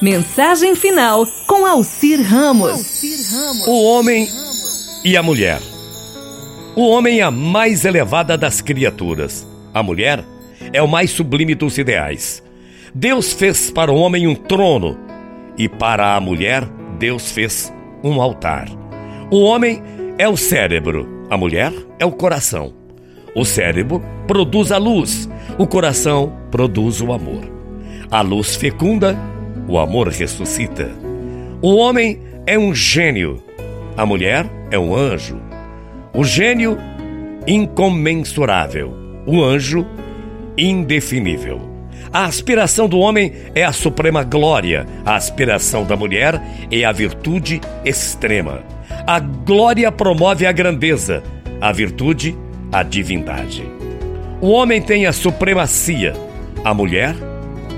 Mensagem final com Alcir Ramos. O homem e a mulher. O homem é a mais elevada das criaturas. A mulher é o mais sublime dos ideais. Deus fez para o homem um trono e para a mulher Deus fez um altar. O homem é o cérebro, a mulher é o coração. O cérebro produz a luz, o coração produz o amor. A luz fecunda o amor ressuscita. O homem é um gênio, a mulher é um anjo. O gênio, incomensurável, o anjo, indefinível. A aspiração do homem é a suprema glória, a aspiração da mulher é a virtude extrema. A glória promove a grandeza, a virtude, a divindade. O homem tem a supremacia, a mulher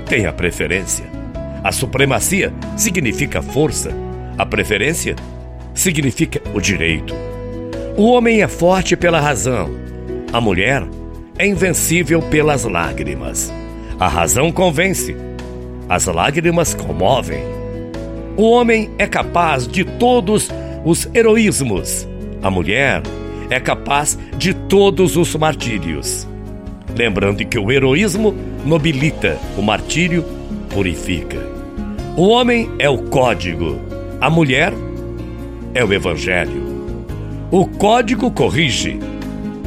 tem a preferência. A supremacia significa força, a preferência significa o direito. O homem é forte pela razão, a mulher é invencível pelas lágrimas. A razão convence, as lágrimas comovem. O homem é capaz de todos os heroísmos, a mulher é capaz de todos os martírios. Lembrando que o heroísmo nobilita, o martírio purifica. O homem é o código, a mulher é o evangelho. O código corrige,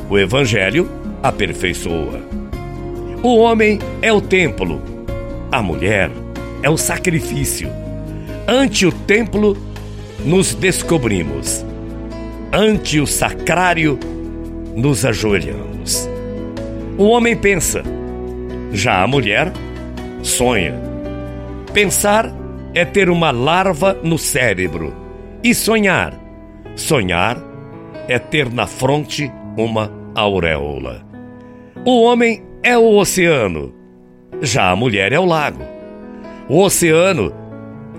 o evangelho aperfeiçoa. O homem é o templo, a mulher é o sacrifício. Ante o templo nos descobrimos, ante o sacrário nos ajoelhamos. O homem pensa, já a mulher sonha. Pensar é ter uma larva no cérebro. E sonhar? Sonhar é ter na fronte uma auréola. O homem é o oceano, já a mulher é o lago. O oceano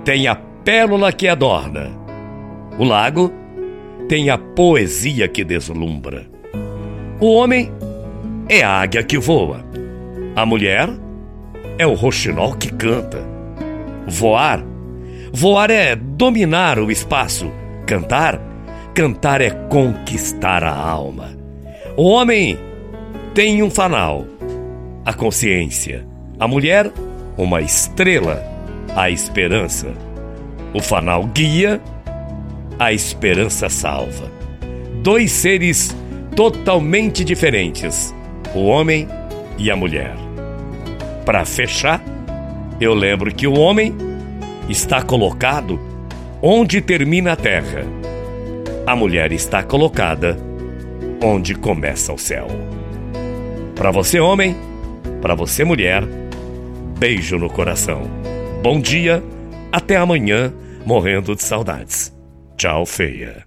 tem a pérola que adorna. O lago tem a poesia que deslumbra. O homem é a águia que voa. A mulher é o roxinol que canta. Voar. Voar é dominar o espaço. Cantar. Cantar é conquistar a alma. O homem tem um fanal, a consciência. A mulher, uma estrela, a esperança. O fanal guia, a esperança salva. Dois seres totalmente diferentes, o homem e a mulher. Para fechar, eu lembro que o homem está colocado onde termina a terra. A mulher está colocada onde começa o céu. Para você, homem, para você, mulher, beijo no coração. Bom dia, até amanhã, morrendo de saudades. Tchau, feia.